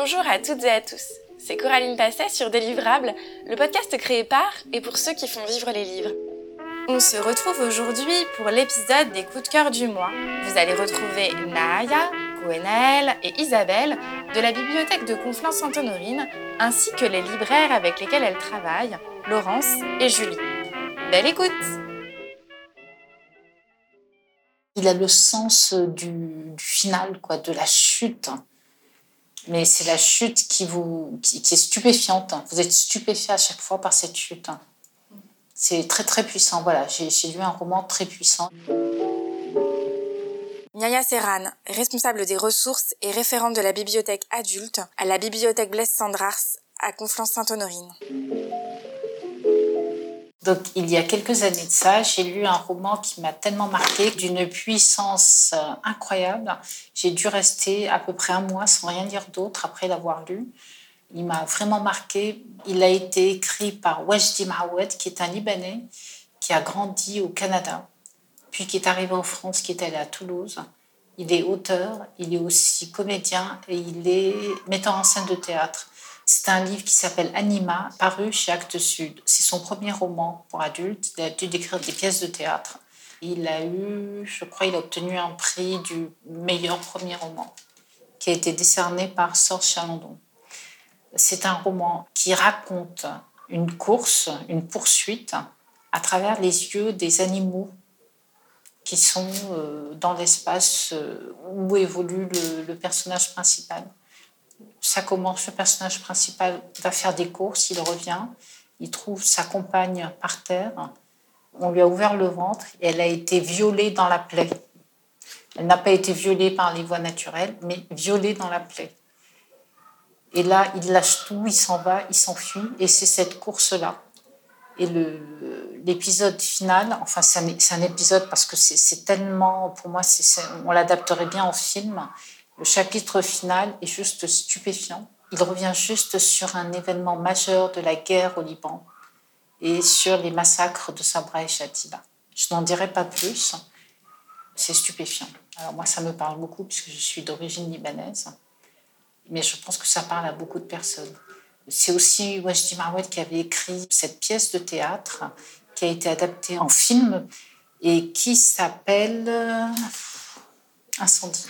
Bonjour à toutes et à tous. C'est Coraline Passet sur Délivrable, le podcast créé par et pour ceux qui font vivre les livres. On se retrouve aujourd'hui pour l'épisode des coups de cœur du mois. Vous allez retrouver Naya, Gwenaëlle et Isabelle de la bibliothèque de Conflans-Sainte-Honorine, ainsi que les libraires avec lesquels elles travaillent, Laurence et Julie. Belle écoute Il a le sens du, du final, quoi, de la chute mais c'est la chute qui, vous, qui, est stupéfiante. Vous êtes stupéfait à chaque fois par cette chute. C'est très très puissant. Voilà, j'ai lu un roman très puissant. Nyaya Serran, responsable des ressources et référente de la bibliothèque adulte à la bibliothèque Blaise Sandrars à Conflans-Sainte-Honorine. Donc, il y a quelques années de ça, j'ai lu un roman qui m'a tellement marqué, d'une puissance euh, incroyable. J'ai dû rester à peu près un mois sans rien dire d'autre après l'avoir lu. Il m'a vraiment marqué. Il a été écrit par Wajdi Mahoued, qui est un Libanais qui a grandi au Canada, puis qui est arrivé en France, qui est allé à Toulouse. Il est auteur, il est aussi comédien et il est metteur en scène de théâtre. C'est un livre qui s'appelle Anima, paru chez Actes Sud. C'est son premier roman pour adultes. Il a dû décrire des pièces de théâtre. Il a eu, je crois, il a obtenu un prix du meilleur premier roman qui a été décerné par Sorge Chalandon. C'est un roman qui raconte une course, une poursuite à travers les yeux des animaux qui sont euh, dans l'espace euh, où évolue le personnage principal ça commence, le personnage principal va faire des courses, il revient, il trouve sa compagne par terre, on lui a ouvert le ventre et elle a été violée dans la plaie. Elle n'a pas été violée par les voies naturelles, mais violée dans la plaie. Et là, il lâche tout, il s'en va, il s'enfuit, et c'est cette course-là. Et l'épisode final, enfin c'est un, épisode parce que c'est tellement, pour moi, on l'adapterait bien en film, le chapitre final est juste stupéfiant. Il revient juste sur un événement majeur de la guerre au Liban et sur les massacres de Sabra et Shatila. Je n'en dirai pas plus. C'est stupéfiant. Alors moi, ça me parle beaucoup puisque je suis d'origine libanaise, mais je pense que ça parle à beaucoup de personnes. C'est aussi Wajdi Marwet qui avait écrit cette pièce de théâtre qui a été adaptée en film et qui s'appelle Incendie.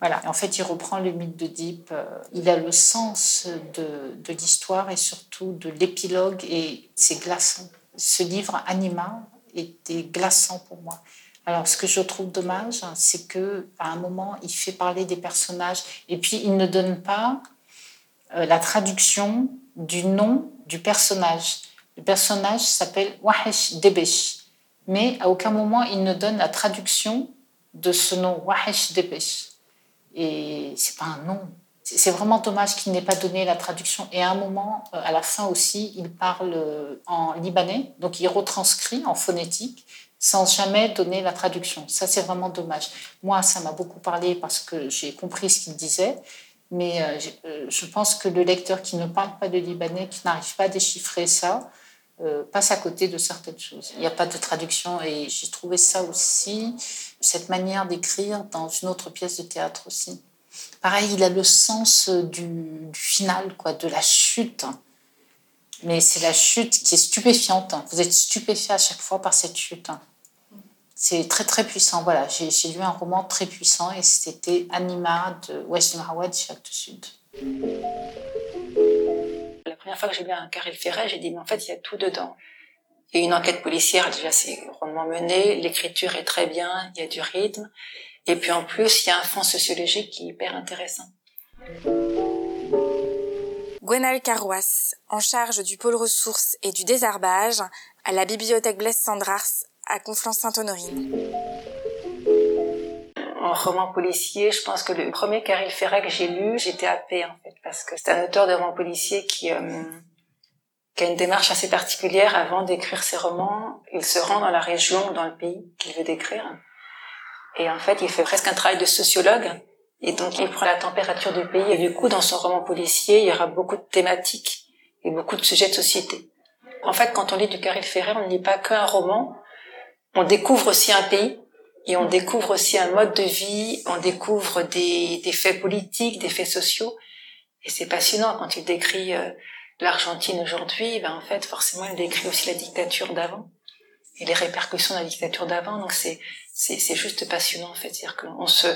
Voilà. en fait, il reprend le mythe d'Oedipe. Euh, il a le sens de, l'histoire et surtout de l'épilogue et c'est glaçant. Ce livre, Anima, était glaçant pour moi. Alors, ce que je trouve dommage, c'est que à un moment, il fait parler des personnages et puis il ne donne pas euh, la traduction du nom du personnage. Le personnage s'appelle Wahesh Debesh, mais à aucun moment il ne donne la traduction de ce nom Wahesh Debesh. Et c'est pas un nom. C'est vraiment dommage qu'il n'ait pas donné la traduction. Et à un moment, euh, à la fin aussi, il parle euh, en libanais, donc il retranscrit en phonétique sans jamais donner la traduction. Ça, c'est vraiment dommage. Moi, ça m'a beaucoup parlé parce que j'ai compris ce qu'il disait, mais euh, je pense que le lecteur qui ne parle pas de libanais, qui n'arrive pas à déchiffrer ça, passe à côté de certaines choses. Il n'y a pas de traduction et j'ai trouvé ça aussi cette manière d'écrire dans une autre pièce de théâtre aussi. Pareil, il a le sens du, final, quoi, de la chute. Mais c'est la chute qui est stupéfiante. Vous êtes stupéfait à chaque fois par cette chute. C'est très très puissant. Voilà, j'ai lu un roman très puissant et c'était Anima de West Marwad chez Actes Sud. Première fois que j'ai lu un Carrel Ferret, j'ai dit mais en fait il y a tout dedans. Il y a une enquête policière déjà c'est rondement menée, l'écriture est très bien, il y a du rythme, et puis en plus il y a un fond sociologique qui est hyper intéressant. Gwenal Carrois, en charge du pôle ressources et du désherbage à la bibliothèque Blaise Sandrars à Conflans-Sainte-Honorine. En roman policier, je pense que le premier Caril Ferret que j'ai lu, j'étais happée en fait, parce que c'est un auteur de roman policier qui euh, qui a une démarche assez particulière avant d'écrire ses romans. Il se rend dans la région ou dans le pays qu'il veut décrire. Et en fait, il fait presque un travail de sociologue. Et donc, il prend la température du pays. Et du coup, dans son roman policier, il y aura beaucoup de thématiques et beaucoup de sujets de société. En fait, quand on lit du Caril Ferrer, on ne lit pas qu'un roman. On découvre aussi un pays et on découvre aussi un mode de vie. On découvre des, des faits politiques, des faits sociaux. Et c'est passionnant quand il décrit euh, l'Argentine aujourd'hui, ben en fait forcément il décrit aussi la dictature d'avant et les répercussions de la dictature d'avant. Donc c'est c'est juste passionnant en fait, c'est-à-dire qu'on se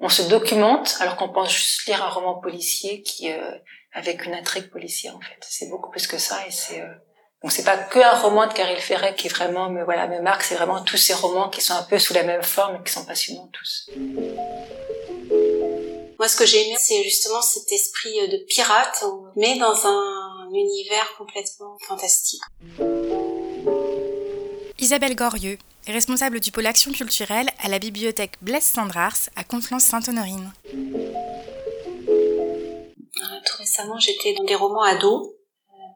on se documente alors qu'on pense juste lire un roman policier qui euh, avec une intrigue policière en fait. C'est beaucoup plus que ça et c'est euh, donc c'est pas que un roman de Caril Ferret qui vraiment me voilà me marque, c'est vraiment tous ces romans qui sont un peu sous la même forme et qui sont passionnants tous. Moi, ce que j'ai aimé, c'est justement cet esprit de pirate, mais dans un univers complètement fantastique. Isabelle Gorieux est responsable du pôle action culturelle à la bibliothèque Blaise Sandrars à Conflans-Sainte-Honorine. Tout récemment, j'étais dans des romans ados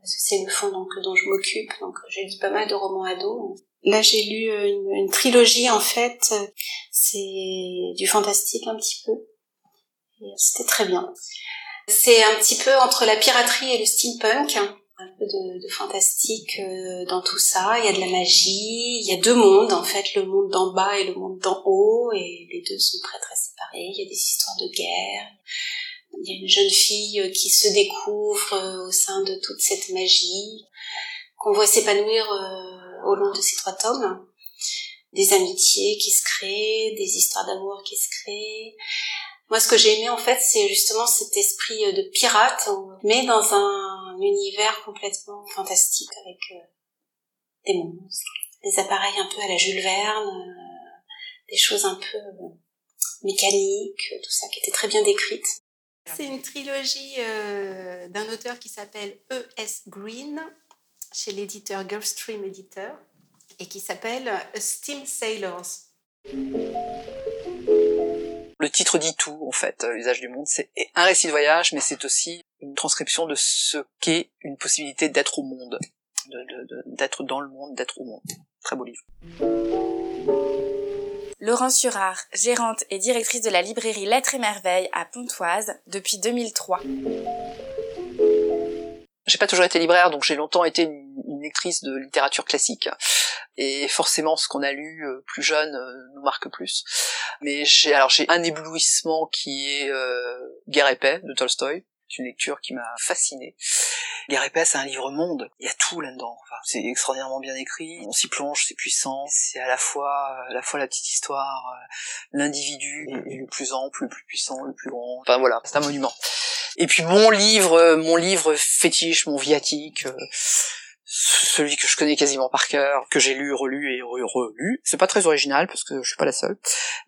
parce que c'est le fond donc dont je m'occupe. Donc j'ai lu pas mal de romans ados. Là j'ai lu euh, une, trilogie en fait. C'est du fantastique un petit peu. C'était très bien. C'est un petit peu entre la piraterie et le steampunk. Un peu de, de fantastique euh, dans tout ça. Il y a de la magie. Il y a deux mondes en fait, le monde d'en bas et le monde d'en haut. Et les deux sont très très séparés. Il y a des histoires de guerre il y a une jeune fille euh, qui se découvre euh, au sein de toute cette magie, qu'on voit s'épanouir euh, au long de ces trois tomes. Des amitiés qui se créent, des histoires d'amour qui se créent. Moi, ce que j'ai aimé, en fait, c'est justement cet esprit de pirate, mais dans un univers complètement fantastique, avec des monstres, des appareils un peu à la Jules Verne, des choses un peu mécaniques, tout ça qui était très bien décrite. C'est une trilogie euh, d'un auteur qui s'appelle E.S. Green chez l'éditeur Gulfstream Editor et qui s'appelle Steam Sailors. Le titre dit tout en fait, euh, l'usage du monde, c'est un récit de voyage, mais c'est aussi une transcription de ce qu'est une possibilité d'être au monde, d'être dans le monde, d'être au monde. Très beau livre. Laurence Surard, gérante et directrice de la librairie Lettres et Merveilles à Pontoise depuis 2003. J'ai pas toujours été libraire, donc j'ai longtemps été une, lectrice de littérature classique. Et forcément, ce qu'on a lu euh, plus jeune euh, nous marque plus. Mais j'ai alors j'ai un éblouissement qui est euh, Guerre et paix de Tolstoï une lecture qui m'a fasciné. Guerre épaisse, c'est un livre monde. Il y a tout là-dedans. Enfin, c'est extraordinairement bien écrit. On s'y plonge, c'est puissant. C'est à la fois, à la fois la petite histoire, euh, l'individu est le plus ample, le plus puissant, le plus grand. Enfin voilà, c'est un monument. Et puis mon livre, euh, mon livre fétiche, mon viatique, euh, celui que je connais quasiment par cœur, que j'ai lu, relu et relu. C'est pas très original parce que je suis pas la seule,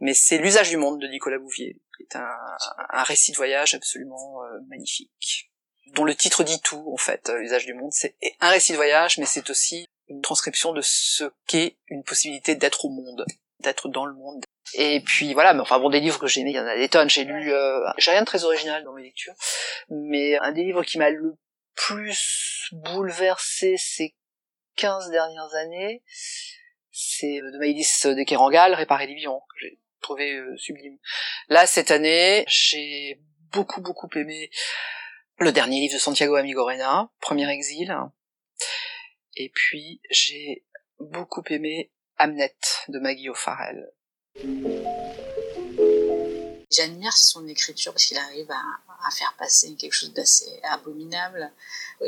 mais c'est L'usage du monde de Nicolas Bouvier, qui est un, un récit de voyage absolument euh, magnifique, dont le titre dit tout en fait. Euh, L'usage du monde, c'est un récit de voyage, mais c'est aussi une transcription de ce qu'est une possibilité d'être au monde, d'être dans le monde. Et puis voilà, mais enfin bon, des livres que j'ai aimés, il y en a des tonnes. J'ai lu, euh, j'ai rien de très original dans mes lectures, mais un des livres qui m'a le plus bouleversé ces 15 dernières années, c'est de Maïdis de Kerangal, Réparer les vivants, que j'ai trouvé euh, sublime. Là, cette année, j'ai beaucoup, beaucoup aimé le dernier livre de Santiago Amigorena, Premier exil. Et puis, j'ai beaucoup aimé Amnet de Maggie O'Farrell. J'admire son écriture parce qu'il arrive à, à, faire passer quelque chose d'assez abominable,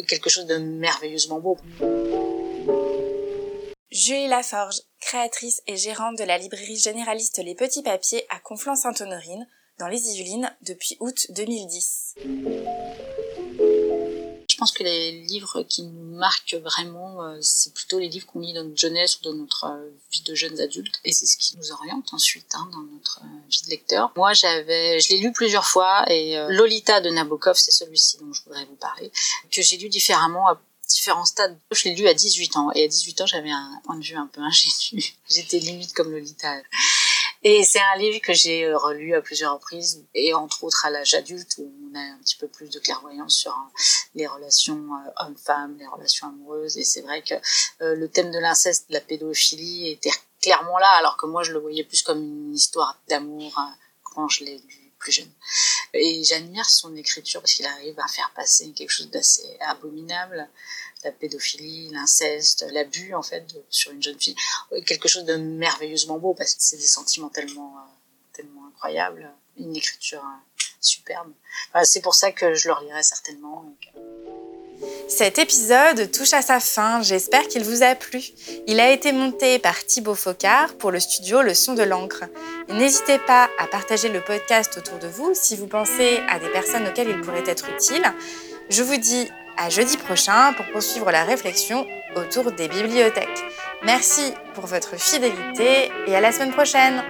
quelque chose de merveilleusement beau. Julie Laforge, créatrice et gérante de la librairie généraliste Les Petits Papiers à Conflans-Sainte-Honorine, dans les Yvelines, depuis août 2010 je pense que les livres qui nous marquent vraiment, euh, c'est plutôt les livres qu'on lit dans notre jeunesse ou dans notre euh, vie de jeunes adultes. Et c'est ce qui nous oriente ensuite hein, dans notre euh, vie de lecteur. Moi, j'avais, je l'ai lu plusieurs fois et Lolita de Nabokov, c'est celui-ci dont je voudrais vous parler, que j'ai lu différemment à différents stades. Je l'ai lu à 18 ans et à 18 ans, j'avais un point de vue un peu ingénu. J'étais limite comme Lolita. Et c'est un livre que j'ai euh, relu à plusieurs reprises, et entre autres à l'âge adulte, où on a un petit peu plus de clairvoyance sur euh, les relations euh, hommes-femmes, les relations amoureuses. Et c'est vrai que le thème de l'inceste, de la pédophilie, était clairement là, alors que moi je le voyais plus comme une histoire d'amour quand je l'ai lu plus jeune. Et j'admire son écriture parce qu'il arrive à faire passer quelque chose d'assez abominable, la pédophilie, l'inceste, l'abus en fait sur une jeune fille, quelque chose de merveilleusement beau parce que c'est des sentiments tellement, euh, tellement incroyables, une écriture euh, superbe. c'est pour ça que je le relirai certainement. Cet épisode touche à sa fin, j'espère qu'il vous a plu. Il a été monté par Thibaut Focard pour le studio Le Son de l'encre. N'hésitez pas à partager le podcast autour de vous si vous pensez à des personnes auxquelles il pourrait être utile. Je vous dis à jeudi prochain pour poursuivre la réflexion autour des bibliothèques. Merci pour votre fidélité et à la semaine prochaine